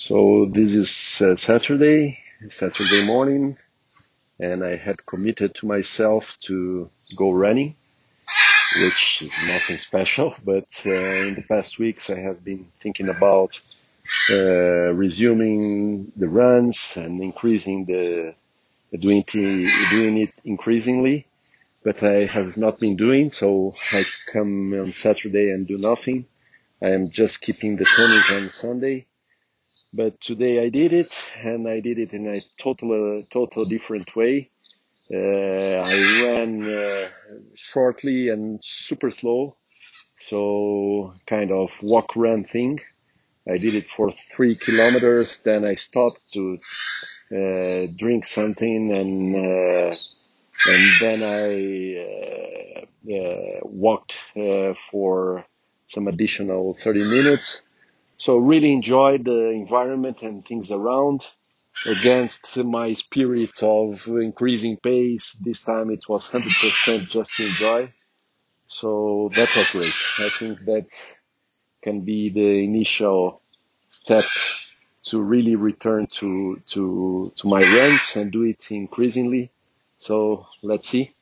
So this is uh, Saturday, Saturday morning, and I had committed to myself to go running, which is nothing special, but uh, in the past weeks I have been thinking about uh, resuming the runs and increasing the doing, doing it increasingly, but I have not been doing, so I come on Saturday and do nothing. I am just keeping the tennis on Sunday but today I did it, and I did it in a total, uh, total different way. Uh, I ran uh, shortly and super slow, so kind of walk run thing. I did it for three kilometers, then I stopped to uh, drink something, and uh, and then I uh, walked for some additional 30 minutes so really enjoyed the environment and things around against my spirit of increasing pace. This time it was 100% just to enjoy. So that was great. I think that can be the initial step to really return to, to, to my runs and do it increasingly. So let's see.